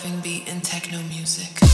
Driving beat and techno music.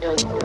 The